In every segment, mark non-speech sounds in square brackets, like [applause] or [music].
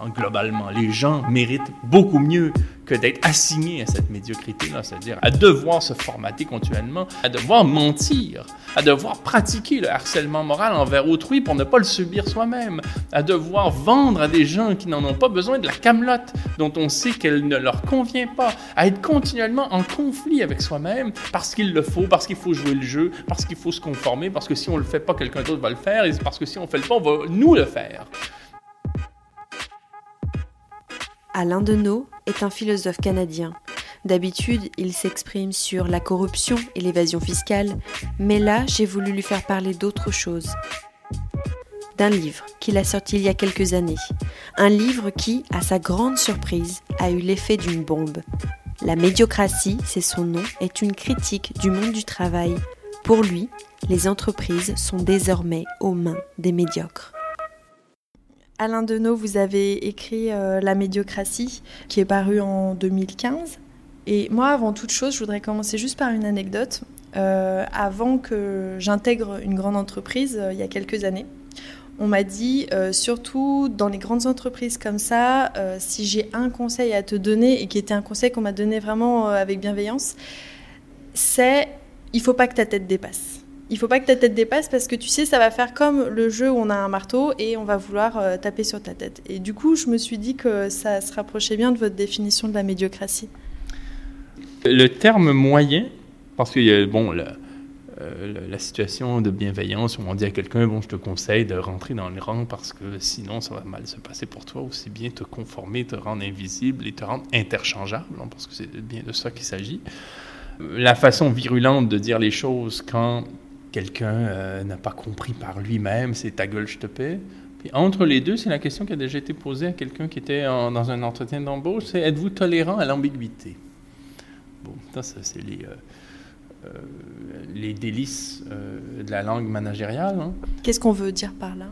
Hein, globalement, les gens méritent beaucoup mieux que d'être assignés à cette médiocrité-là, c'est-à-dire à devoir se formater continuellement, à devoir mentir, à devoir pratiquer le harcèlement moral envers autrui pour ne pas le subir soi-même, à devoir vendre à des gens qui n'en ont pas besoin de la camelote dont on sait qu'elle ne leur convient pas, à être continuellement en conflit avec soi-même parce qu'il le faut, parce qu'il faut jouer le jeu, parce qu'il faut se conformer, parce que si on le fait pas, quelqu'un d'autre va le faire, et parce que si on fait le pas, on va nous le faire. Alain Deneau est un philosophe canadien. D'habitude, il s'exprime sur la corruption et l'évasion fiscale, mais là, j'ai voulu lui faire parler d'autre chose. D'un livre qu'il a sorti il y a quelques années. Un livre qui, à sa grande surprise, a eu l'effet d'une bombe. La médiocratie, c'est son nom, est une critique du monde du travail. Pour lui, les entreprises sont désormais aux mains des médiocres. Alain Deneau, vous avez écrit euh, La médiocratie, qui est paru en 2015. Et moi, avant toute chose, je voudrais commencer juste par une anecdote. Euh, avant que j'intègre une grande entreprise, euh, il y a quelques années, on m'a dit, surtout dans les grandes entreprises comme ça, si j'ai un conseil à te donner, et qui était un conseil qu'on m'a donné vraiment avec bienveillance, c'est il faut pas que ta tête dépasse il faut pas que ta tête dépasse parce que tu sais, ça va faire comme le jeu où on a un marteau et on va vouloir euh, taper sur ta tête. Et du coup, je me suis dit que ça se rapprochait bien de votre définition de la médiocratie. Le terme moyen, parce y a bon, la, euh, la, situation de bienveillance où on dit à quelqu'un, bon, je te conseille de rentrer dans le rang parce que sinon ça va mal se passer pour toi, aussi bien te conformer, te rendre invisible et te rendre interchangeable, hein, parce que c'est bien de ça qu'il s'agit. La façon virulente de dire les choses quand quelqu'un euh, n'a pas compris par lui-même, c'est ta gueule, je te paie. Puis entre les deux, c'est la question qui a déjà été posée à quelqu'un qui était dans un entretien d'embauche, c'est êtes-vous tolérant à l'ambiguïté? Bon, ça, c'est les, euh, euh, les délices de la langue managériale. Hein. Qu'est-ce qu'on veut dire par là?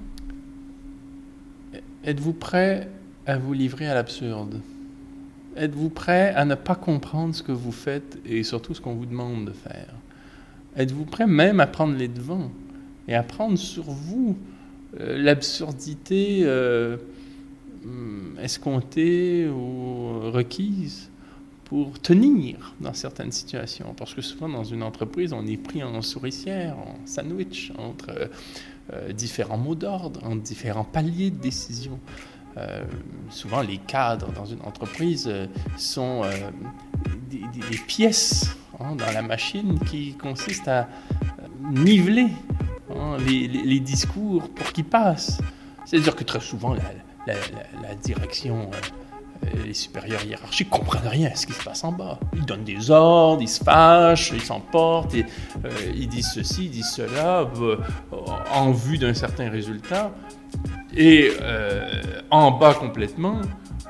Êtes-vous prêt à vous livrer à l'absurde? Êtes-vous prêt à ne pas comprendre ce que vous faites et surtout ce qu'on vous demande de faire? Êtes-vous prêt même à prendre les devants et à prendre sur vous euh, l'absurdité euh, escomptée ou requise pour tenir dans certaines situations? Parce que souvent, dans une entreprise, on est pris en souricière, en sandwich, entre euh, différents mots d'ordre, entre différents paliers de décision. Souvent, les cadres dans une entreprise sont des, pièces Hein, dans la machine qui consiste à niveler hein, les, discours pour qu'ils passent. C'est-à-dire que très souvent, la, direction, euh, les supérieurs hiérarchiques comprennent rien à ce qui se passe en bas. Ils donnent des ordres, ils se fâchent, ils s'emportent, euh, ils disent ceci, ils disent cela, euh, en vue d'un certain résultat. Et en bas complètement,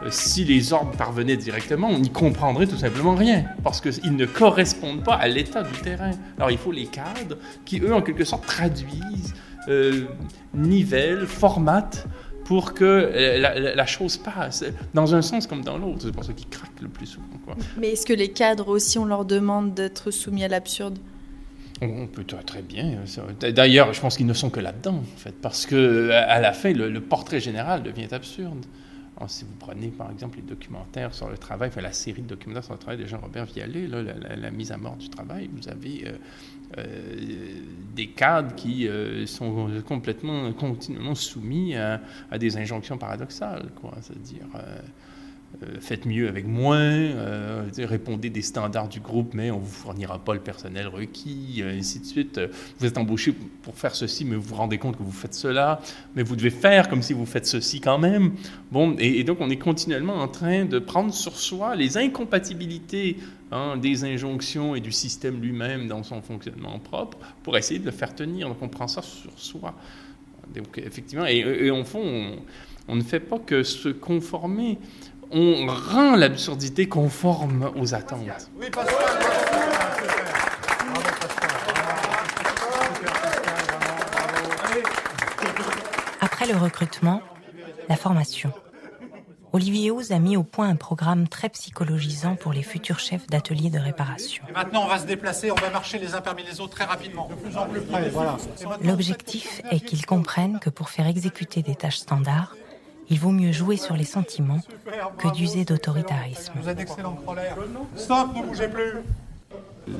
euh, si les ordres parvenaient directement, on n'y comprendrait tout simplement rien, parce qu'ils ne correspondent pas à l'état du terrain. Alors il faut les cadres qui, eux, en quelque sorte, traduisent, euh, nivellent, formatent pour que euh, la, chose passe, dans un sens comme dans l'autre. C'est pour ça qu'ils craquent le plus souvent. Mais est-ce que les cadres aussi, on leur demande d'être soumis à l'absurde? On peut très bien. D'ailleurs, je pense qu'ils ne sont que là-dedans, en fait, parce que à la fin, le portrait général devient absurde si vous prenez par exemple les documentaires sur le travail, enfin, la série de documentaires sur le travail de Jean-Robert Vialet, la, mise à mort du travail, vous avez euh, euh, des cadres qui euh, sont complètement, continuellement soumis à, à des injonctions paradoxales, quoi. C'est-à-dire euh, faites mieux avec moins, euh, répondez des standards du groupe, mais on ne vous fournira pas le personnel requis, euh, ainsi de suite. Vous êtes embauché pour faire ceci, mais vous vous rendez compte que vous faites cela, mais vous devez faire comme si vous faites ceci quand même. Bon, et, donc on est continuellement en train de prendre sur soi les incompatibilités hein, des injonctions et du système lui-même dans son fonctionnement propre pour essayer de le faire tenir. Donc on prend ça sur soi. Effectivement, et, et au fond, on ne fait pas que se conformer on rend l'absurdité conforme aux attentes. Après le recrutement, la formation. Olivier House a mis au point un programme très psychologisant pour les futurs chefs d'ateliers de réparation. maintenant, on va se déplacer, on va marcher les uns parmi les autres très rapidement. Voilà. L'objectif est qu'ils comprennent que pour faire exécuter des tâches standards, il vaut mieux jouer sur les sentiments que d'user d'autoritarisme. Vous êtes excellent, Stop, ne bougez plus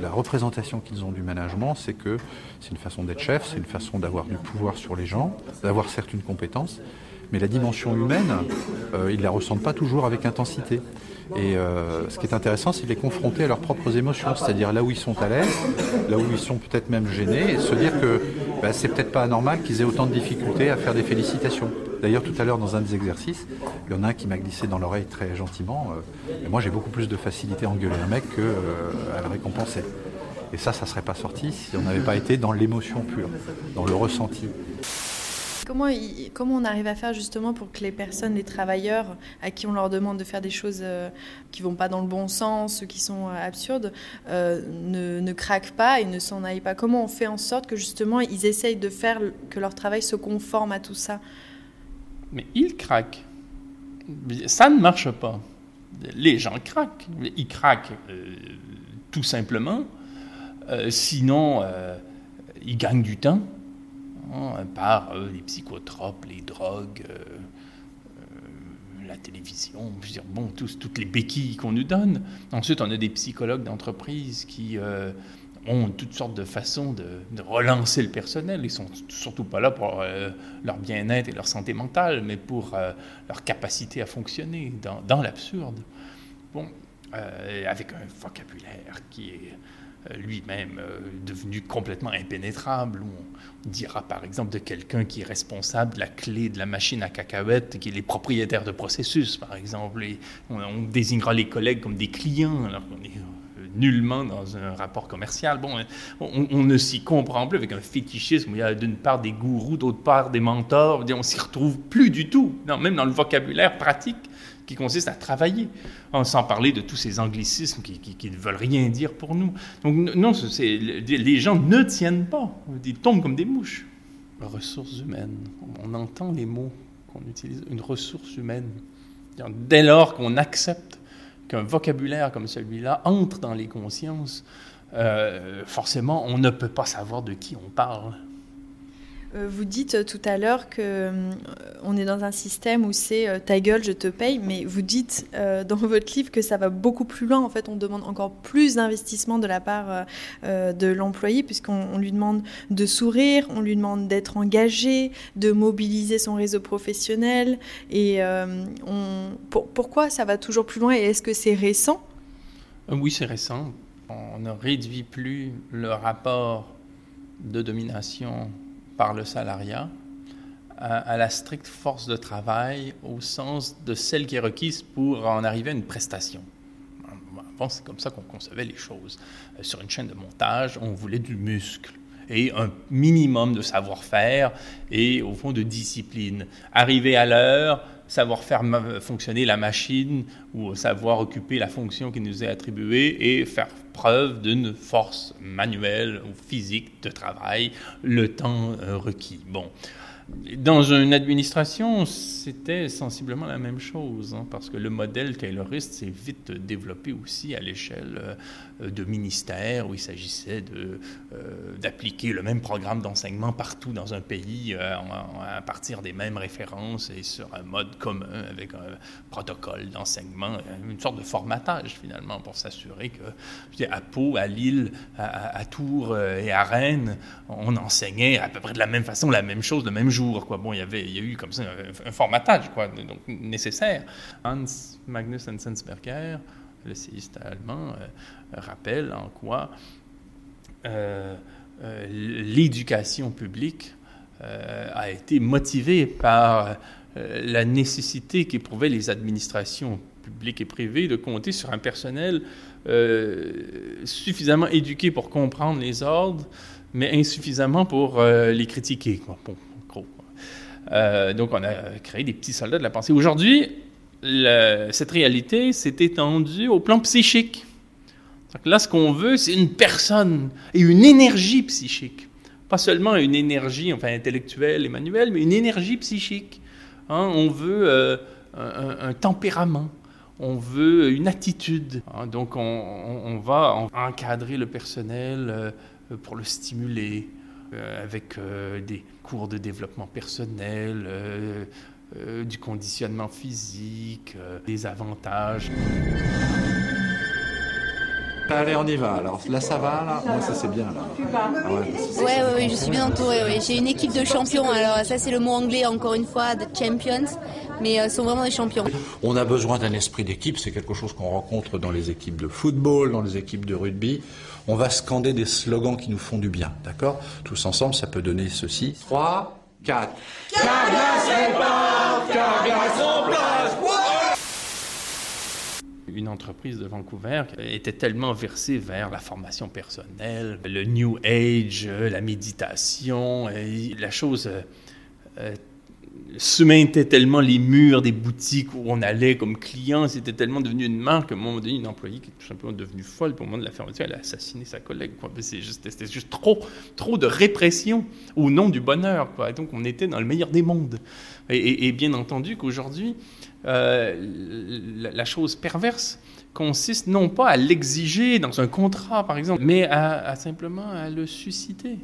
la représentation qu'ils ont du management, c'est que c'est une façon d'être chef, c'est une façon d'avoir du pouvoir sur les gens, d'avoir certes une compétence, mais la dimension humaine, euh, ils ne la ressentent pas toujours avec intensité. Et euh, ce qui est intéressant, c'est de les confronter à leurs propres émotions, c'est-à-dire là où ils sont à l'aise, là où ils sont peut-être même gênés, et se dire que bah, c'est peut-être pas anormal qu'ils aient autant de difficultés à faire des félicitations. D'ailleurs, tout à l'heure, dans un des exercices, il y en a un qui m'a glissé dans l'oreille très gentiment. Euh, moi, j'ai beaucoup plus de facilité à engueuler un mec qu'à euh, le récompenser. Et ça, ça ne serait pas sorti si on n'avait pas été dans l'émotion pure, dans le ressenti. Comment, on arrive à faire justement pour que les personnes, les travailleurs à qui on leur demande de faire des choses euh, qui vont pas dans le bon sens, qui sont euh, absurdes, ne, craquent pas et ne s'en aillent pas? Comment on fait en sorte que justement ils essayent de faire que leur travail se conforme à tout ça? Mais ils craquent. Ça ne marche pas. Les gens craquent. Ils craquent tout simplement. sinon, ils gagnent du temps par euh, les psychotropes, les drogues, euh, euh, la télévision, bon, toutes les béquilles qu'on nous donne. Ensuite, on a des psychologues d'entreprise qui ont toutes sortes de façons de, relancer le personnel. Ils sont surtout pas là pour leur bien-être et leur santé mentale, mais pour leur capacité à fonctionner dans, l'absurde. Bon, avec un vocabulaire qui est euh, lui-même euh, devenu complètement impénétrable. On dira par exemple de quelqu'un qui est responsable de la clé de la machine à cacahuètes, qui est les propriétaires de processus, par exemple. Et on, désignera les collègues comme des clients, alors qu'on est euh, nullement dans un rapport commercial. Bon, on, ne s'y comprend plus avec un fétichisme. il y a d'une part des gourous, d'autre part des mentors. On s'y retrouve plus du tout. Non, même dans le vocabulaire pratique qui consiste à travailler, hein, sans parler de tous ces anglicismes qui, ne veulent rien dire pour nous. Donc non, les gens ne tiennent pas, ils tombent comme des mouches. Ressources humaines, on entend les mots qu'on utilise, une ressource humaine. Dès lors qu'on accepte qu'un vocabulaire comme celui-là entre dans les consciences, euh, forcément, on ne peut pas savoir de qui on parle. Euh, vous dites euh, tout à l'heure que euh, on est dans un système où c'est ta gueule, je te paye, mais vous dites [laughs] dans votre livre que ça va beaucoup plus loin. En fait, on demande encore plus d'investissement de la part de l'employé, puisqu'on lui demande de sourire, on lui demande d'être engagé, de mobiliser son réseau professionnel. Et on, pourquoi ça va toujours plus loin Et est-ce que c'est récent? Oui, c'est récent. On ne réduit plus le rapport de domination par le salariat à, la stricte force de travail au sens de celle qui est requise pour en arriver à une prestation. Bon, c'est comme ça qu'on concevait les choses. Euh, sur une chaîne de montage, on voulait du muscle et un minimum de savoir-faire et au fond de discipline. Arriver à l'heure, savoir faire fonctionner la machine ou savoir occuper la fonction qui nous est attribuée et faire preuve d'une force manuelle ou physique de travail le temps euh, requis. Bon. Dans une administration, c'était sensiblement la même chose, hein, parce que le modèle tayloriste s'est vite développé aussi à l'échelle euh, de ministères où il s'agissait de, d'appliquer le même programme d'enseignement partout dans un pays euh, à partir des mêmes références et sur un mode commun avec un protocole d'enseignement, une sorte de formatage finalement pour s'assurer que à Pau, à Lille, à, Tours et à Rennes, on enseignait à peu près de la même façon la même chose le même jour. Quoi. Bon, il y avait, il y a eu comme ça un, formatage quoi, donc, nécessaire. Hans Magnus Enzensberger, le séiste allemand, euh, rappelle en quoi euh, euh, l'éducation publique a été motivée par la nécessité qu'éprouvaient les administrations publiques et privées de compter sur un personnel suffisamment éduqué pour comprendre les ordres, mais insuffisamment pour euh, les critiquer. Euh, donc, on a créé des petits soldats de la pensée. Aujourd'hui, cette réalité s'est étendue au plan psychique. Là, ce qu'on veut, c'est une personne et une énergie psychique. Pas seulement une énergie enfin, intellectuelle et manuelle, mais une énergie psychique. Hein. on veut euh, un, tempérament, on veut une attitude. Hein. donc, on, va encadrer le personnel. Euh, pour le stimuler. avec des cours de développement personnel, du conditionnement physique, des avantages. Allez, on y va. Alors là, ça va, là? Moi, ça c'est bien, là. Ah ouais, ouais, je suis bien entouré. Ouais. J'ai une équipe de champions. Alors ça, c'est le mot anglais, encore une fois, de champions. Mais euh, sont vraiment des champions. On a besoin d'un esprit d'équipe. C'est quelque chose qu'on rencontre dans les équipes de football, dans les équipes de rugby. On va scander des slogans qui nous font du bien, d'accord? Tous ensemble, ça peut donner ceci. 3, 4. Carglass répare, Carglass une entreprise de Vancouver était tellement versée vers la formation personnelle, le New Age, la méditation, la chose euh, euh tellement les murs des boutiques où on allait comme client, c'était tellement devenu une marque, à un moment donné, une employée qui est tout simplement devenue folle, pour au moment de la fermeture, elle a assassiné sa collègue. C'était juste, trop, trop de répression au nom du bonheur. Donc, on était dans le meilleur des mondes. Et bien entendu qu'aujourd'hui, euh, la, chose perverse consiste non pas à l'exiger dans un contrat, par exemple, mais à, simplement à le susciter.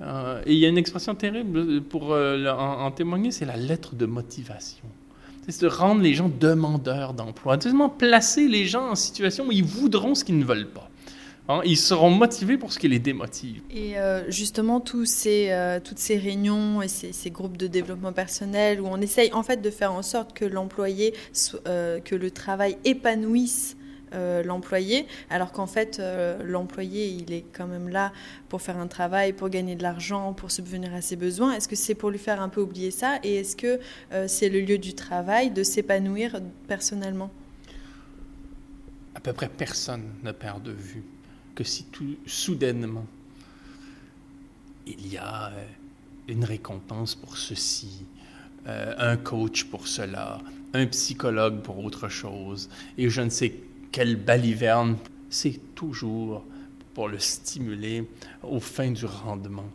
Euh, et il y a une expression terrible pour euh, en, témoigner, c'est la lettre de motivation. C'est de rendre les gens demandeurs d'emploi, de placer les gens en situation où ils voudront ce qu'ils ne veulent pas. Hein, ils seront motivés pour ce qui les démotive. Et euh, justement, tous ces, euh, toutes ces réunions et ces, groupes de développement personnel où on essaye en fait de faire en sorte que l'employé, euh, que le travail épanouisse l'employé, alors qu'en fait, l'employé, il est quand même là pour faire un travail, pour gagner de l'argent, pour subvenir à ses besoins. Est-ce que c'est pour lui faire un peu oublier ça Et est-ce que c'est le lieu du travail de s'épanouir personnellement? À peu près personne ne perd de vue que si tout soudainement il y a euh, une récompense pour ceci, euh, un coach pour cela, un psychologue pour autre chose, et je ne sais quelle baliverne, c'est toujours pour le stimuler aux fins du rendement.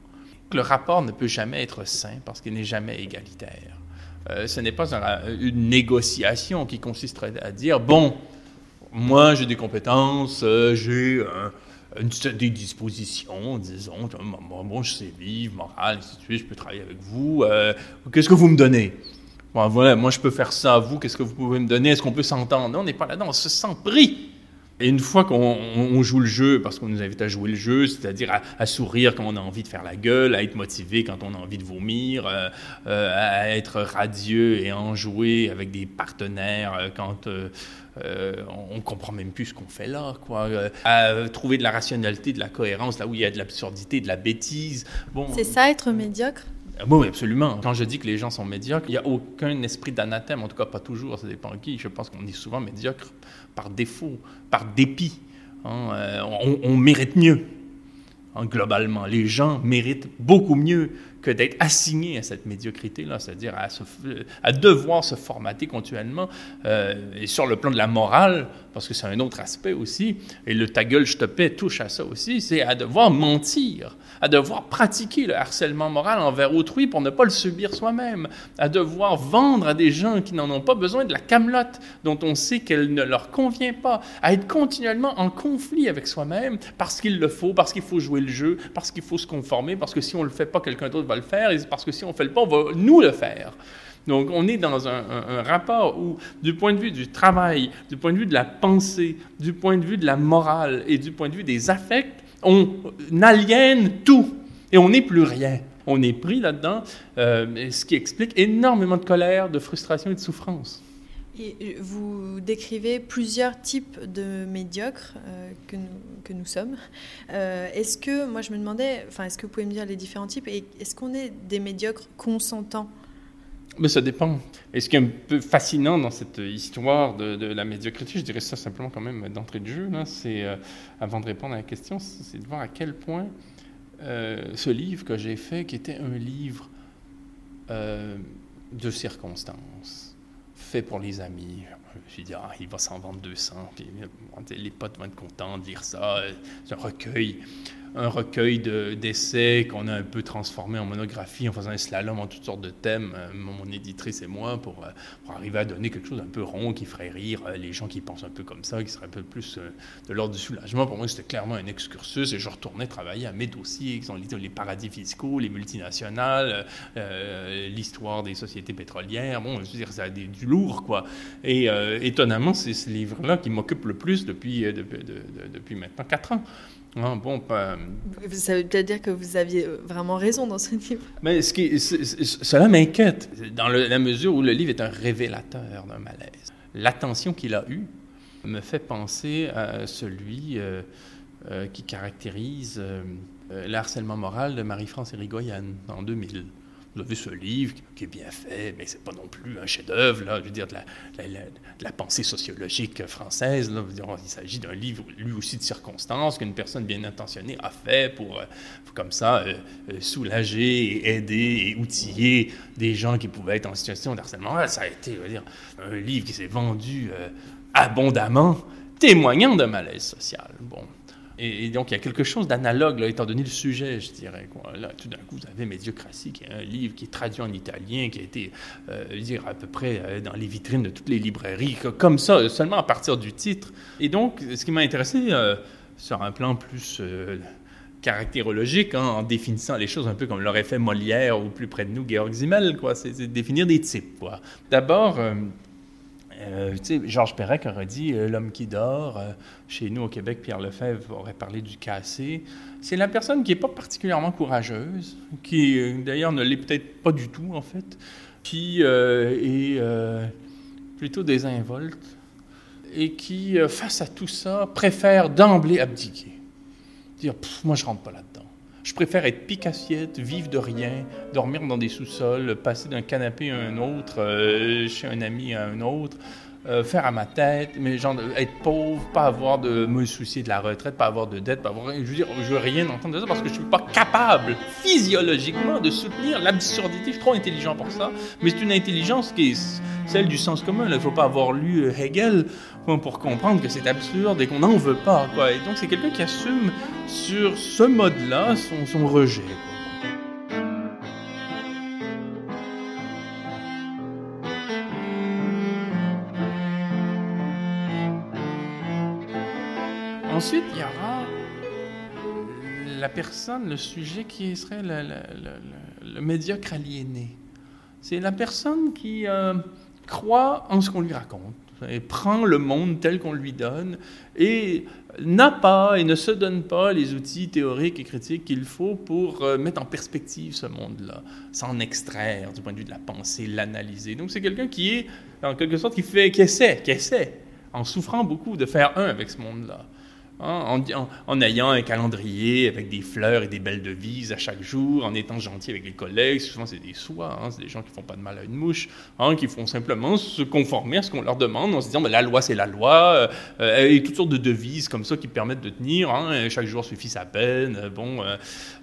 Le rapport ne peut jamais être sain parce qu'il n'est jamais égalitaire. Euh, ce n'est pas une négociation qui consisterait à dire, bon, moi j'ai des compétences, j'ai un des dispositions, disons, bon, je sais vivre, moral, ainsi de suite, je peux travailler avec vous. Euh, qu'est-ce que vous me donnez? Voilà, moi je peux faire ça à vous, qu'est-ce que vous pouvez me donner? Est-ce qu'on peut s'entendre? Non, on n'est pas là-dedans, on se sent pris. Et une fois qu'on joue le jeu, parce qu'on nous invite à jouer le jeu, c'est-à-dire à, sourire quand on a envie de faire la gueule, à être motivé quand on a envie de vomir, euh, euh, à être radieux et enjoué avec des partenaires quand euh, on comprend même plus ce qu'on fait là, quoi. Euh, à trouver de la rationalité, de la cohérence, là où il y a de l'absurdité, de la bêtise. Bon, c'est ça, être médiocre? Ah oui, absolument. Quand je dis que les gens sont médiocres, il n'y a aucun esprit d'anathème, en tout cas pas toujours, ça dépend de qui. Je pense qu'on est souvent médiocre par défaut, par dépit. Hein. Euh, on, mérite mieux. Hein, globalement, les gens méritent beaucoup mieux que d'être assigné à cette médiocrité-là, c'est-à-dire à, à, devoir se formater continuellement, euh, et sur le plan de la morale, parce que c'est un autre aspect aussi, et le ta gueule, je te paie touche à ça aussi, c'est à devoir mentir, à devoir pratiquer le harcèlement moral envers autrui pour ne pas le subir soi-même, à devoir vendre à des gens qui n'en ont pas besoin de la camelote dont on sait qu'elle ne leur convient pas, à être continuellement en conflit avec soi-même parce qu'il le faut, parce qu'il faut jouer le jeu, parce qu'il faut se conformer, parce que si on ne le fait pas, quelqu'un d'autre va le faire, et parce que si on ne fait le pas, on va nous le faire. Donc, on est dans un, rapport où, du point de vue du travail, du point de vue de la pensée, du point de vue de la morale et du point de vue des affects, on aliène tout et on n'est plus rien. On est pris là-dedans, euh, ce qui explique énormément de colère, de frustration et de souffrance. Euh, vous décrivez plusieurs types de médiocres euh, que, nous, que, nous, sommes. est-ce que, moi je me demandais, enfin, est-ce que vous pouvez me dire les différents types et est-ce qu'on est des médiocres consentants? Mais ça dépend. Et ce qui est un peu fascinant dans cette histoire de, la médiocrité, je dirais ça simplement quand même d'entrée de jeu, c'est, euh, avant de répondre à la question, c'est de voir à quel point euh, ce livre que j'ai fait, qui était un livre euh, de circonstances, fait pour les amis, je me suis dit, ah, il va s'en vendre 200, puis les potes vont être contents de lire ça, c'est un recueil un recueil d'essais qu'on a un peu transformé en monographie en faisant un slalom en toutes sortes de thèmes, euh, mon éditrice et moi, pour, euh, pour, arriver à donner quelque chose d'un peu rond qui ferait rire euh, les gens qui pensent un peu comme ça, qui serait un peu plus de l'ordre du soulagement. Pour moi, c'était clairement un excursus et je retournais travailler à mes dossiers qui sont les, paradis fiscaux, les multinationales, l'histoire des sociétés pétrolières. Bon, je veux dire, ça du lourd, quoi. Et étonnamment, c'est ce livre-là qui m'occupe le plus depuis, depuis, depuis maintenant quatre ans. Ah, bon, pas... Ça veut peut-être dire que vous aviez euh, vraiment raison dans ce livre. Mais ce qui, cela m'inquiète, dans la mesure où le livre est un révélateur d'un malaise. L'attention qu'il a eue me fait penser à celui euh, euh, qui caractérise l'harcèlement moral de Marie-France Irigoyen en 2000 vous avez ce livre qui est bien fait, mais c'est pas non plus un chef-d'œuvre, je veux dire, de la, pensée sociologique française. Il s'agit d'un livre, lui aussi, de circonstances qu'une personne bien intentionnée a fait pour, euh, comme ça, euh, euh, soulager, aider et outiller des gens qui pouvaient être en situation d'harcèlement. Ça a été, je veux dire, un livre qui s'est vendu abondamment, témoignant d'un malaise social. Bon. Et, donc, il y a quelque chose d'analogue, étant donné le sujet, je dirais. Là, tout d'un coup, vous avez Médiocratie, qui est un livre qui est traduit en italien, qui a été, euh, dire, à peu près euh, dans les vitrines de toutes les librairies, comme ça, seulement à partir du titre. Et donc, ce qui m'a intéressé, euh, sur un plan plus caractérologique, hein, en définissant les choses un peu comme l'aurait fait Molière ou plus près de nous, Georg Simmel, quoi. C'est définir des types, quoi. D'abord, euh, Georges Perec aurait dit euh, L'homme qui dort. Euh, chez nous, au Québec, Pierre Lefebvre aurait parlé du cassé. C'est la personne qui n'est pas particulièrement courageuse, qui d'ailleurs ne l'est peut-être pas du tout, en fait, qui est plutôt désinvolte et qui, face à tout ça, préfère d'emblée abdiquer. Dire Moi, je rentre pas là-dedans. Je préfère être pique-assiette, vivre de rien, dormir dans des sous-sols, passer d'un canapé à un autre, euh, chez un ami à un autre, euh, faire à ma tête, mais genre être pauvre, pas avoir de me soucier de la retraite, pas avoir de dette, pas avoir, je veux dire, je veux rien entendre de ça parce que je suis pas capable physiologiquement de soutenir l'absurdité. Je suis trop intelligent pour ça, mais c'est une intelligence qui est celle du sens commun. Il ne faut pas avoir lu euh, Hegel pour comprendre que c'est absurde et qu'on n'en veut pas. Quoi. Et donc c'est quelqu'un qui assume sur ce mode-là son, son rejet. La personne, le sujet qui serait le, médiocre aliéné. C'est la personne qui euh, croit en ce qu'on lui raconte et prend le monde tel qu'on lui donne et n'a pas et ne se donne pas les outils théoriques et critiques qu'il faut pour euh, mettre en perspective ce monde-là, s'en extraire du point de vue de la pensée, l'analyser. Donc c'est quelqu'un qui est, en quelque sorte, qui, fait, qui essaie, qui essaie, en souffrant beaucoup, de faire un avec ce monde-là. Hein, en, ayant un calendrier avec des fleurs et des belles devises à chaque jour, en étant gentil avec les collègues, souvent c'est des soins, hein, c'est des gens qui font pas de mal à une mouche, hein, qui font simplement se conformer à ce qu'on leur demande en se disant ben, la loi c'est la loi, euh, et toutes sortes de devises comme ça qui permettent de tenir, chaque jour suffit sa peine, euh, bon, euh,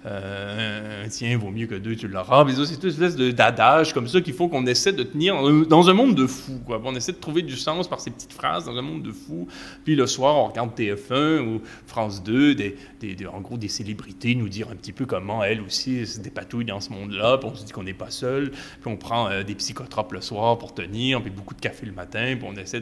euh, tiens, vaut mieux que deux, tu l'auras, mais c'est une espèce d'adage comme ça qu'il faut qu'on essaie de tenir dans un monde de fous, quoi. On essaie de trouver du sens par ces petites phrases dans un monde de fous, puis le soir on regarde TF1 ou France 2, des, en gros des célébrités nous dire un petit peu comment elles aussi se dépatouillent dans ce monde-là, puis on se dit qu'on n'est pas seul, puis on prend euh, des psychotropes le soir pour tenir, puis beaucoup de café le matin, puis on essaie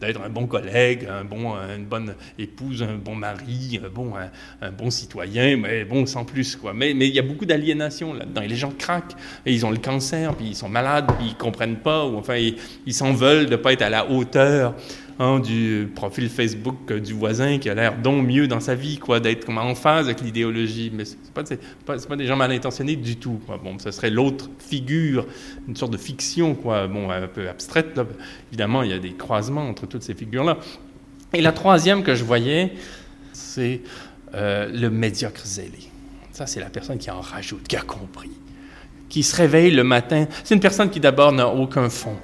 d'être un bon collègue, un bon, une bonne épouse, un bon mari, un bon, un, bon citoyen, mais bon, sans plus, quoi. Mais, mais il y a beaucoup d'aliénation là-dedans, et les gens craquent, et ils ont le cancer, puis ils sont malades, puis ils comprennent pas, ou enfin, ils s'en veulent de pas être à la hauteur Hein, du profil Facebook du voisin qui a l'air donc mieux dans sa vie, quoi, d'être en phase avec l'idéologie. Mais ce pas, pas, pas, des gens mal intentionnés du tout. Quoi. Bon, ce serait l'autre figure, une sorte de fiction, quoi, bon, un peu abstraite. Évidemment, il y a des croisements entre toutes ces figures-là. Et la troisième que je voyais, c'est euh, le médiocre zélé. Ça, c'est la personne qui en rajoute, qui a compris, qui se réveille le matin. C'est une personne qui d'abord n'a aucun fond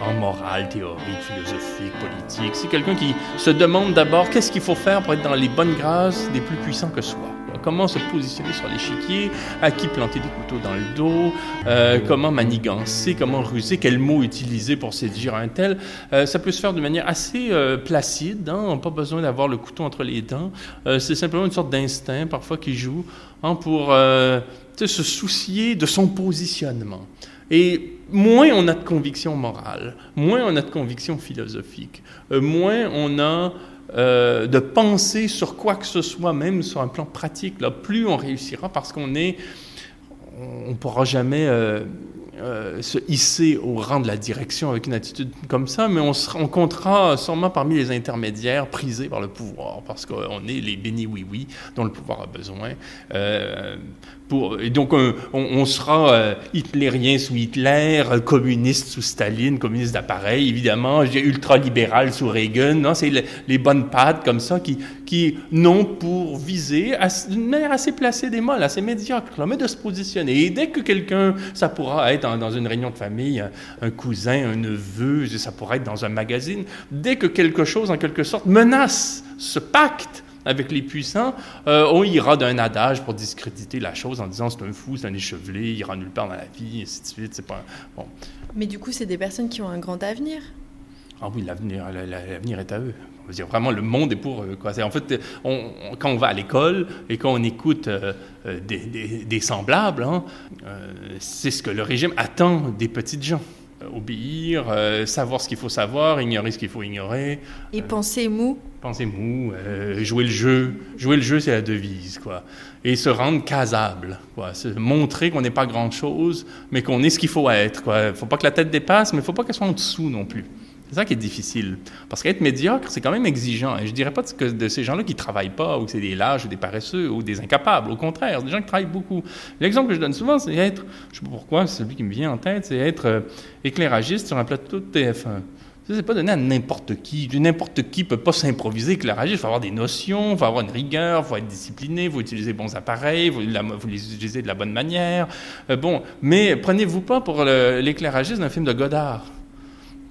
en morale, théorique, philosophique, politique. C'est quelqu'un qui se demande d'abord qu'est-ce qu'il faut faire pour être dans les bonnes grâces des plus puissants que soi. comment se positionner sur l'échiquier, à qui planter des couteaux dans le dos, euh, comment manigancer, comment ruser, quels mots utiliser pour séduire un tel? Euh, ça peut se faire de manière assez euh, placide, hein, on n'a pas besoin d'avoir le couteau entre les dents. c'est simplement une sorte d'instinct parfois qui joue hein, pour se soucier de son positionnement. Et moins on a de conviction morale, moins on a de conviction philosophique, moins on a euh, de penser sur quoi que ce soit, même sur un plan pratique, plus on réussira parce qu'on est, on ne pourra jamais euh, euh, se hisser au rang de la direction avec une attitude comme ça, mais on, se, comptera sûrement parmi les intermédiaires prisés par le pouvoir, parce qu'on est les bénis oui-oui dont le pouvoir a besoin. Pour, et donc, on, sera euh, hitlérien sous Hitler, communiste sous Staline, communiste d'appareil, évidemment, ultra-libéral sous Reagan. Non, c'est les bonnes pattes comme ça qui, qui n'ont pour viser, d'une manière assez placée des molles, assez médiocre, mais de se positionner. Et dès que quelqu'un, ça pourra être dans, une réunion de famille, un, cousin, un neveu, ça pourra être dans un magazine, dès que quelque chose, en quelque sorte, menace ce pacte, avec les puissants, euh, on ira d'un adage pour discréditer la chose en disant c'est un fou, c'est un échevelé, il ira nulle part dans la vie, et ainsi de suite. C'est pas bon. Mais du coup, c'est des personnes qui ont un grand avenir. Ah oui, l'avenir, l'avenir est à eux. On veut dire vraiment, le monde est pour eux. Quoi. En fait, on, quand on va à l'école et quand on écoute euh, euh, des, des, semblables, hein, c'est ce que le régime attend des petites gens obéir, savoir ce qu'il faut savoir, ignorer ce qu'il faut ignorer. Et penser mou penser mou, euh, jouer le jeu. Jouer le jeu, c'est la devise, quoi. Et se rendre casable, quoi. Se montrer qu'on n'est pas grand-chose, mais qu'on est ce qu'il faut être, quoi. Faut pas que la tête dépasse, mais il faut pas qu'elle soit en dessous non plus. C'est ça qui est difficile. Parce qu'être médiocre, c'est quand même exigeant. Et je dirais pas de ces gens-là qui travaillent pas, ou que c'est des lâches, ou des paresseux, ou des incapables. Au contraire, c'est des gens qui travaillent beaucoup. L'exemple que je donne souvent, c'est être, je sais pas pourquoi, c'est celui qui me vient en tête, c'est être euh, éclairagiste sur un plateau de TF1. Ça, n'est pas donné à n'importe qui. N'importe qui ne peut pas s'improviser éclairagiste. Il faut avoir des notions, il faut avoir une rigueur, il faut être discipliné, il faut utiliser bons appareils, il faut, les utiliser de la bonne manière. Euh, bon, mais prenez-vous pas pour l'éclairagiste d'un film de Godard.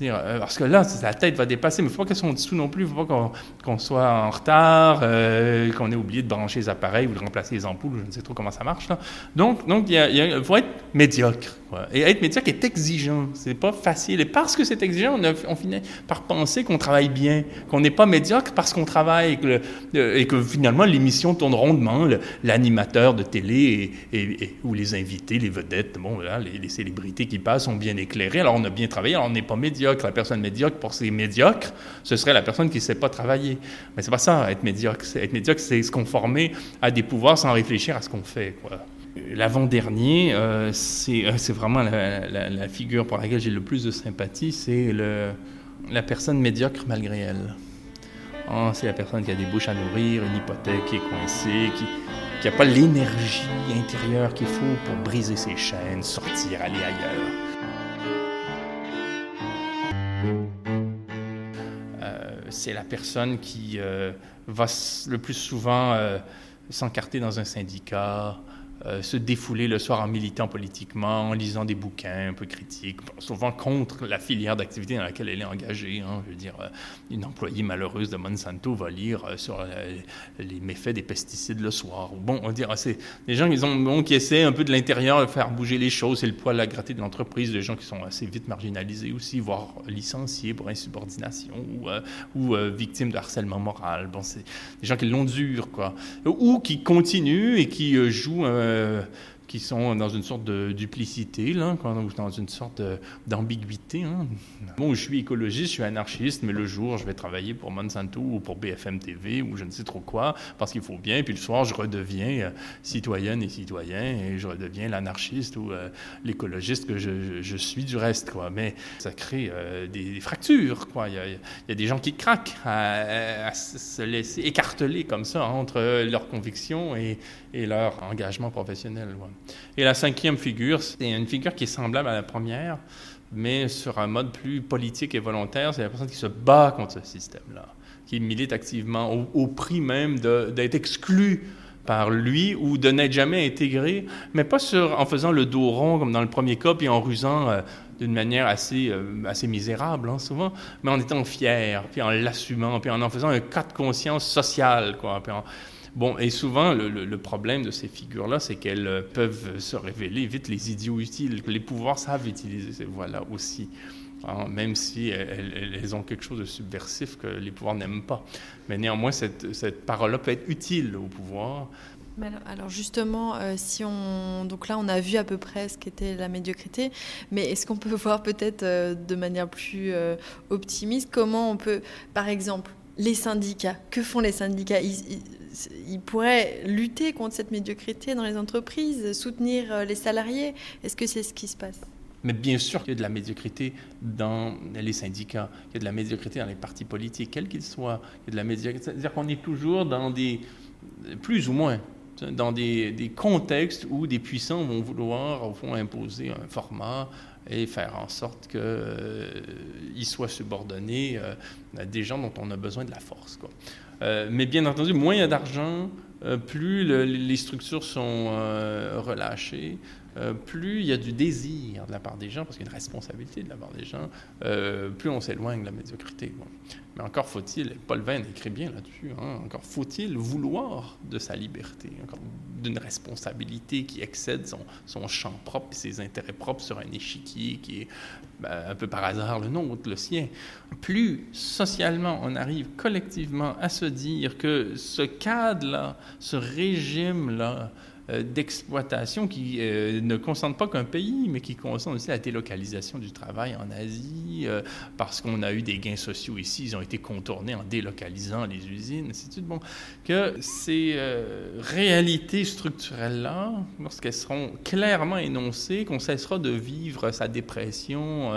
Euh, parce que là, la tête va dépasser, mais il ne faut pas qu'elle soit en dessous non plus. Il ne faut pas qu'on soit en retard, euh, qu'on ait oublié de brancher les appareils ou de remplacer les ampoules. Je ne sais trop comment ça marche. Donc, donc il, faut être médiocre. Et être médiocre est exigeant. C'est pas facile. Et parce que c'est exigeant, on, finit par penser qu'on travaille bien, qu'on n'est pas médiocre parce qu'on travaille et que, finalement l'émission tourne rondement. L'animateur de télé et, ou les invités, les vedettes, bon, les, les célébrités qui passent sont bien éclairés. Alors on a bien travaillé, alors on n'est pas médiocre la personne médiocre, pour ces médiocres, ce serait la personne qui ne sait pas travailler. Mais c'est pas ça, être médiocre. Être médiocre, c'est se conformer à des pouvoirs sans réfléchir à ce qu'on fait. L'avant-dernier, euh, euh, c'est vraiment la, figure pour laquelle j'ai le plus de sympathie, c'est la personne médiocre malgré elle. Oh, c'est la personne qui a des bouches à nourrir, une hypothèque qui est coincée, qui n'a pas l'énergie intérieure qu'il faut pour briser ses chaînes, sortir, aller ailleurs. c'est la personne qui euh, va le plus souvent euh, s'encarter dans un syndicat, euh, se défouler le soir en militant politiquement, en lisant des bouquins un peu critiques, souvent contre la filière d'activité dans laquelle elle est engagée. Hein. Je veux dire, euh, une employée malheureuse de Monsanto va lire euh, sur les méfaits des pesticides le soir. Bon, on dirait, c'est des gens qui, ont, qui essaient un peu de l'intérieur de faire bouger les choses, c'est le poil à gratter de l'entreprise, des gens qui sont assez vite marginalisés aussi, voire licenciés pour insubordination ou, ou victimes de harcèlement moral. Bon, c'est des gens qui l'ont dur, quoi. Ou qui continuent et qui jouent euh, qui sont dans une sorte de duplicité, là, dans une sorte d'ambiguïté. Hein. Bon, je suis écologiste, je suis anarchiste, mais le jour, je vais travailler pour Monsanto ou pour BFM TV ou je ne sais trop quoi, parce qu'il faut bien. Puis le soir, je redeviens euh, citoyenne et citoyen et je redeviens l'anarchiste ou euh, l'écologiste que je, suis du reste. Quoi. Mais ça crée des, fractures. Quoi. Il, y a, des gens qui craquent à, se laisser écarteler comme ça entre leurs convictions et, et leur engagement professionnel. Et la cinquième figure, c'est une figure qui est semblable à la première, mais sur un mode plus politique et volontaire. C'est la personne qui se bat contre ce système-là, qui milite activement au, prix même d'être exclu par lui ou de n'être jamais intégré, mais pas en faisant le dos rond comme dans le premier cas, puis en rusant euh, d'une manière assez, euh, assez misérable, hein, souvent, mais en étant fier, puis en l'assumant, puis en en faisant un cas de conscience social, quoi, Bon, et souvent, le, problème de ces figures-là, c'est qu'elles euh, peuvent se révéler vite les idiots utiles, les pouvoirs savent utiliser ces voies-là aussi. Hein, même si elles, ont quelque chose de subversif que les pouvoirs n'aiment pas. Mais néanmoins, cette, parole-là peut être utile au pouvoir. Alors justement, euh, si on donc là on a vu à peu près ce qu'était la médiocrité, mais est-ce qu'on peut [laughs] voir peut-être euh, de manière plus optimiste comment on peut, par exemple, les syndicats, que font les syndicats? Pourraient lutter contre cette médiocrité dans les entreprises, soutenir euh, les salariés. Est-ce que c'est ce qui se passe? Mais bien sûr qu'il y a de la médiocrité dans les syndicats, il y a de la médiocrité dans les partis politiques, quels qu'ils soient. Il y a de la médiocrité. C'est-à-dire qu'on est toujours dans des, plus ou moins, dans des, contextes où des puissants vont vouloir, au fond, imposer un format, et faire en sorte qu'ils euh, soient subordonnés euh, à des gens dont on a besoin de la force. Euh, mais bien entendu, moins il y a d'argent, plus les structures sont relâchées, plus il y a du désir de la part des gens, parce qu'il y a une responsabilité de la part des gens, plus on s'éloigne de la médiocrité. Mais encore faut-il, Paul Venn écrit bien là-dessus, hein, encore faut-il vouloir de sa liberté, d'une responsabilité qui excède son, champ propre et ses intérêts propres sur un échiquier qui est ben, un peu par hasard le nôtre, le sien. Plus socialement on arrive collectivement à se dire que ce cadre-là, ce régime-là, euh, d'exploitation qui euh, ne concerne pas qu'un pays, mais qui concerne aussi la délocalisation du travail en Asie, euh, parce qu'on a eu des gains sociaux ici, ils ont été contournés en délocalisant les usines, c'est Bon, que ces réalités structurelles-là, lorsqu'elles seront clairement énoncées, qu'on cessera de vivre sa dépression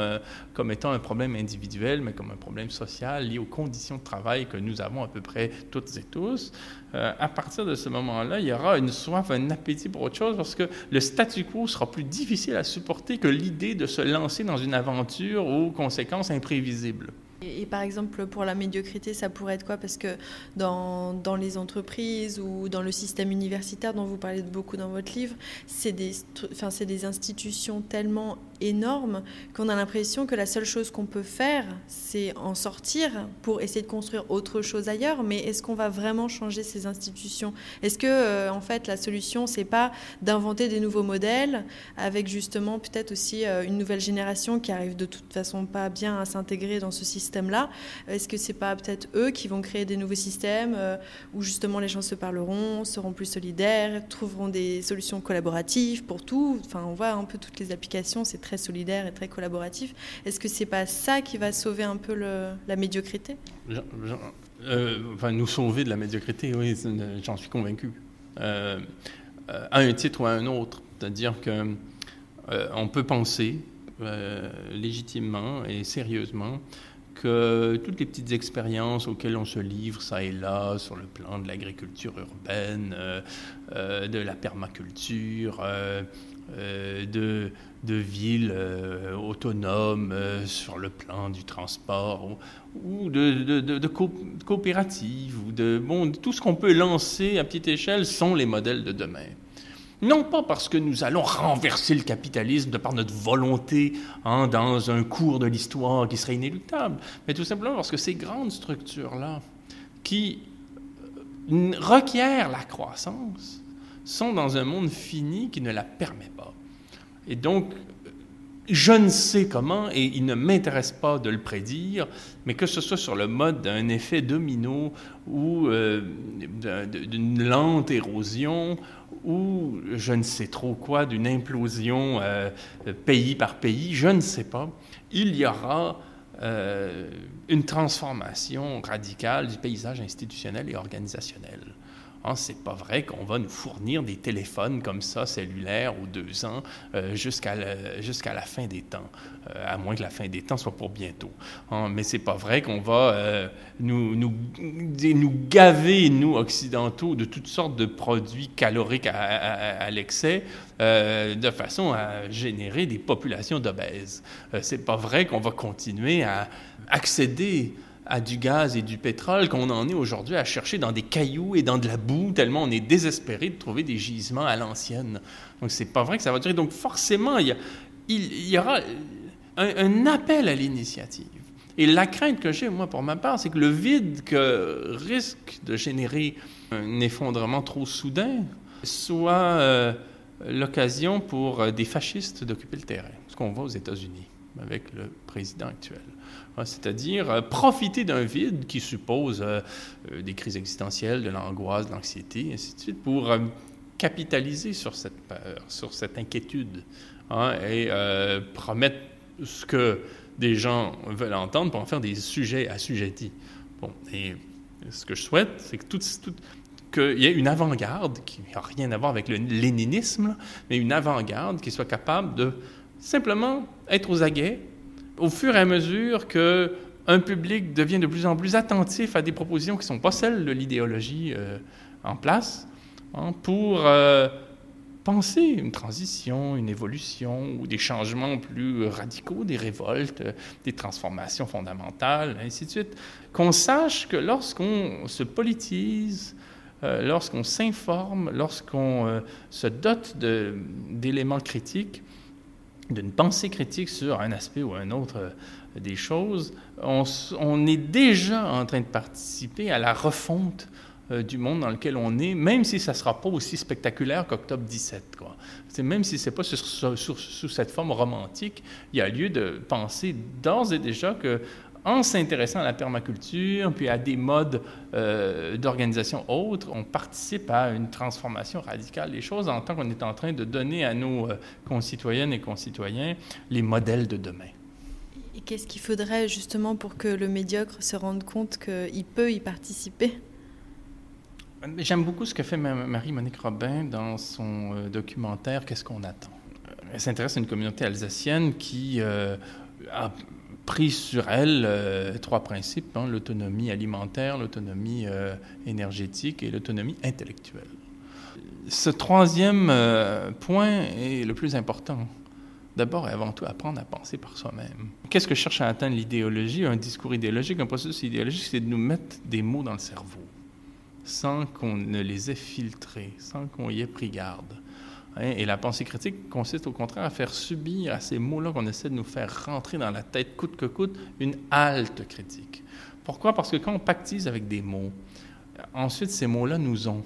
comme étant un problème individuel, mais comme un problème social lié aux conditions de travail que nous avons à peu près toutes et tous, à partir de ce moment-là, il y aura une soif, un appétit pour autre chose parce que le statu quo sera plus difficile à supporter que l'idée de se lancer dans une aventure aux conséquences imprévisibles. Et, par exemple, pour la médiocrité, ça pourrait être quoi? Parce que dans, dans, les entreprises ou dans le système universitaire dont vous parlez beaucoup dans votre livre, c'est des, enfin, des institutions tellement énormes qu'on a l'impression que la seule chose qu'on peut faire, c'est en sortir pour essayer de construire autre chose ailleurs. Mais est-ce qu'on va vraiment changer ces institutions? Est-ce que, euh, en fait, la solution, c'est pas d'inventer des nouveaux modèles avec justement peut-être aussi euh, une nouvelle génération qui arrive de toute façon pas bien à s'intégrer dans ce système système-là? Est-ce que c'est pas peut-être eux qui vont créer des nouveaux systèmes euh, où justement les gens se parleront, seront plus solidaires, trouveront des solutions collaboratives pour tout? Enfin, on voit un peu toutes les applications, c'est très solidaire et très collaboratif. Est-ce que c'est pas ça qui va sauver un peu la médiocrité? Euh, Enfin, nous sauver de la médiocrité, oui, j'en suis convaincu. Euh, à un titre ou à un autre, c'est-à-dire que on peut penser légitimement et sérieusement que toutes les petites expériences auxquelles on se livre, ça et là, sur le plan de l'agriculture urbaine, euh, euh, de la permaculture, euh, de, de, villes autonomes sur le plan du transport, ou, de, de, coopératives, ou de bon, tout ce qu'on peut lancer à petite échelle sont les modèles de demain. Non pas parce que nous allons renverser le capitalisme de par notre volonté hein, dans un cours de l'histoire qui serait inéluctable, mais tout simplement parce que ces grandes structures-là, qui euh, requièrent la croissance, sont dans un monde fini qui ne la permet pas. Et donc, je ne sais comment, et il ne m'intéresse pas de le prédire, mais que ce soit sur le mode d'un effet domino ou euh, d'une lente érosion ou je ne sais trop quoi, d'une implosion euh, pays par pays, je ne sais pas, il y aura euh, une transformation radicale du paysage institutionnel et organisationnel. Hein, c'est pas vrai qu'on va nous fournir des téléphones comme ça, cellulaires, ou deux ans, euh, jusqu'à la fin des temps, euh, à moins que la fin des temps soit pour bientôt. Hein, mais c'est pas vrai qu'on va euh, nous, nous, nous, gaver, nous, occidentaux, de toutes sortes de produits caloriques à, l'excès, de façon à générer des populations d'obèses. c'est pas vrai qu'on va continuer à accéder à du gaz et du pétrole qu'on en est aujourd'hui à chercher dans des cailloux et dans de la boue, tellement on est désespéré de trouver des gisements à l'ancienne. Donc, c'est pas vrai que ça va durer. Donc, forcément, il y, aura un, appel à l'initiative. Et la crainte que j'ai, moi, pour ma part, c'est que le vide que risque de générer un effondrement trop soudain soit euh, l'occasion pour euh, des fascistes d'occuper le terrain, ce qu'on voit aux États-Unis avec le président actuel. C'est-à-dire euh, profiter d'un vide qui suppose des crises existentielles, de l'angoisse, de l'anxiété, ainsi de suite, pour capitaliser sur cette peur, sur cette inquiétude, hein, et promettre ce que des gens veulent entendre pour en faire des sujets assujettis. Bon, et ce que je souhaite, c'est que tout, qu'il y ait une avant-garde qui n'a rien à voir avec le léninisme, mais une avant-garde qui soit capable de simplement être aux aguets au fur et à mesure que un public devient de plus en plus attentif à des propositions qui ne sont pas celles de l'idéologie euh, en place, hein, pour euh, penser une transition, une évolution ou des changements plus radicaux, des révoltes, des transformations fondamentales, ainsi de suite. Qu'on sache que lorsqu'on se politise, euh, lorsqu'on s'informe, lorsqu'on se dote d'éléments critiques, d'une pensée critique sur un aspect ou un autre euh, des choses, on, est déjà en train de participer à la refonte euh, du monde dans lequel on est, même si ça ne sera pas aussi spectaculaire qu'Octobre 17. Quoi. Même si ce n'est pas sous cette forme romantique, il y a lieu de penser d'ores et déjà que en s'intéressant à la permaculture, puis à des modes euh, d'organisation autres, on participe à une transformation radicale des choses en tant qu'on est en train de donner à nos euh, concitoyennes et concitoyens les modèles de demain. Et qu'est-ce qu'il faudrait justement pour que le médiocre se rende compte qu'il peut y participer? J'aime beaucoup ce que fait Marie-Monique Robin dans son euh, documentaire Qu'est-ce qu'on attend? Elle s'intéresse à une communauté alsacienne qui a pris sur elle euh, trois principes hein, l'autonomie alimentaire, l'autonomie énergétique et l'autonomie intellectuelle. Ce troisième point est le plus important. D'abord et avant tout, apprendre à penser par soi-même. Qu'est-ce que cherche à atteindre l'idéologie Un discours idéologique, un processus idéologique, c'est de nous mettre des mots dans le cerveau sans qu'on ne les ait filtrés, sans qu'on y ait pris garde. Hein, et la pensée critique consiste au contraire à faire subir à ces mots-là qu'on essaie de nous faire rentrer dans la tête coûte que coûte une halte critique. Pourquoi? Parce que quand on pactise avec des mots, ensuite ces mots-là nous ont.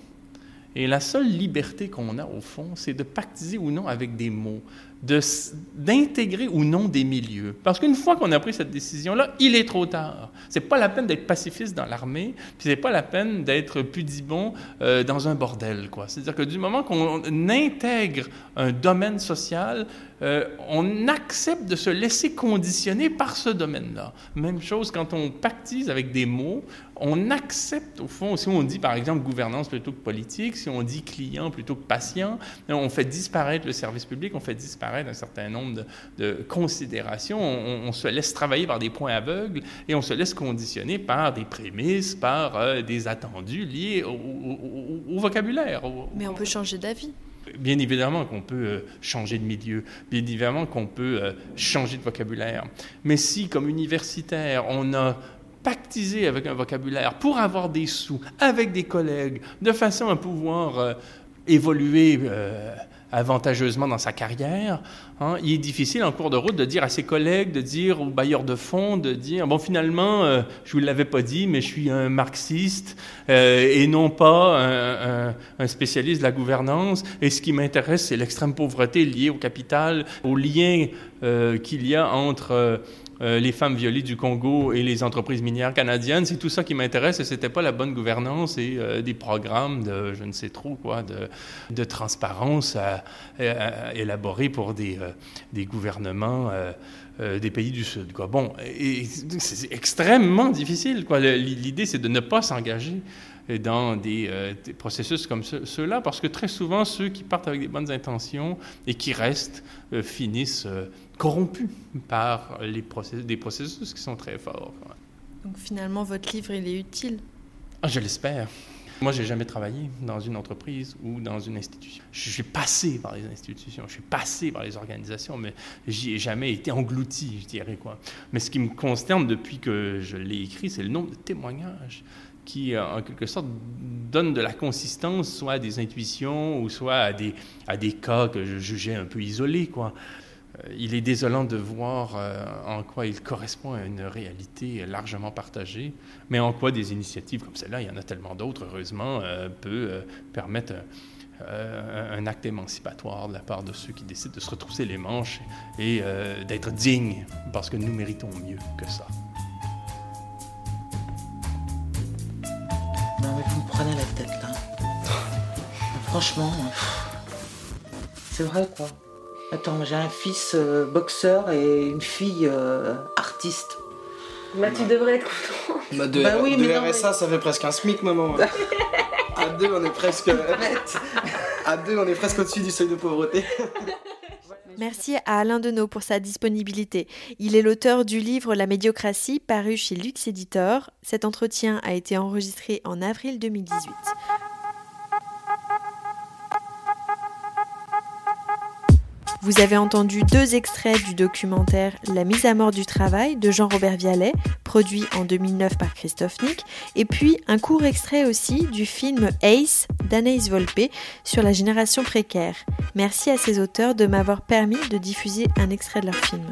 Et la seule liberté qu'on a au fond, c'est de pactiser ou non avec des mots d'intégrer ou non des milieux. Parce qu'une fois qu'on a pris cette décision-là, il est trop tard. C'est pas la peine d'être pacifiste dans l'armée, puis c'est pas la peine d'être pudibon euh, dans un bordel, quoi. C'est-à-dire que du moment qu'on intègre un domaine social, euh, on accepte de se laisser conditionner par ce domaine-là. Même chose quand on pactise avec des mots, on accepte au fond, si on dit par exemple gouvernance plutôt que politique, si on dit client plutôt que patient, on fait disparaître le service public, on fait disparaître un certain nombre de, considérations. On, se laisse travailler par des points aveugles et on se laisse conditionner par des prémices, par euh, des attendus liés au, vocabulaire. Mais on peut changer d'avis. Bien évidemment qu'on peut euh, changer de milieu, bien évidemment qu'on peut euh, changer de vocabulaire. Mais si, comme universitaire, on a pactisé avec un vocabulaire pour avoir des sous avec des collègues, de façon à pouvoir évoluer avantageusement dans sa carrière, hein, il est difficile en cours de route de dire à ses collègues, de dire aux bailleurs de fonds, de dire bon finalement, euh, je vous l'avais pas dit, mais je suis un marxiste euh, et non pas un, spécialiste de la gouvernance. Et ce qui m'intéresse, c'est l'extrême pauvreté liée au capital, au lien euh, qu'il y a entre euh, les femmes violées du Congo et les entreprises minières canadiennes. C'est tout ça qui m'intéresse et c'était pas la bonne gouvernance et euh, des programmes de je ne sais trop quoi de, transparence à, élaborés pour des, euh, gouvernements des pays du Sud. Bon, c'est extrêmement difficile. L'idée, c'est de ne pas s'engager dans des, processus comme ceux-là, parce que très souvent, ceux qui partent avec des bonnes intentions et qui restent finissent corrompu par les processus, des processus qui sont très forts. Donc finalement, votre livre, il est utile? Ah, Je l'espère. Moi, j'ai jamais travaillé dans une entreprise ou dans une institution. Je suis passé par les institutions, je suis passé par les organisations, mais j'y ai jamais été englouti, je dirais quoi. Mais ce qui me consterne depuis que je l'ai écrit, c'est le nombre de témoignages qui, euh, en quelque sorte, donnent de la consistance soit à des intuitions ou soit à des, à des cas que je jugeais un peu isolés, quoi. il est désolant de voir en quoi il correspond à une réalité largement partagée, mais en quoi des initiatives comme celle-là, il y en a tellement d'autres, heureusement, peut permettre un acte émancipatoire de la part de ceux qui décident de se retrousser les manches et d'être dignes, parce que nous méritons mieux que ça. Tête là. [laughs] Franchement, c'est vrai quoi. Attends, j'ai un fils euh, boxeur et une fille euh, artiste. Bah, tu devrais être content. [laughs] Bah, de, Bah oui, de mais non, RSA, ça fait presque un SMIC, maman. [laughs] à deux, on est presque. à deux, on est presque au-dessus du seuil de pauvreté. Merci à Alain Deneau pour sa disponibilité. Il est l'auteur du livre La médiocratie, paru chez Lux Éditeur. Cet entretien a été enregistré en avril 2018. Vous avez entendu deux extraits du documentaire La mise à mort du travail de Jean-Robert Vialet, produit en 2009 par Christophe Nick, et puis un court extrait aussi du film Ace d'Anaïs Volpe sur la génération précaire. Merci à ces auteurs de m'avoir permis de diffuser un extrait de leur film.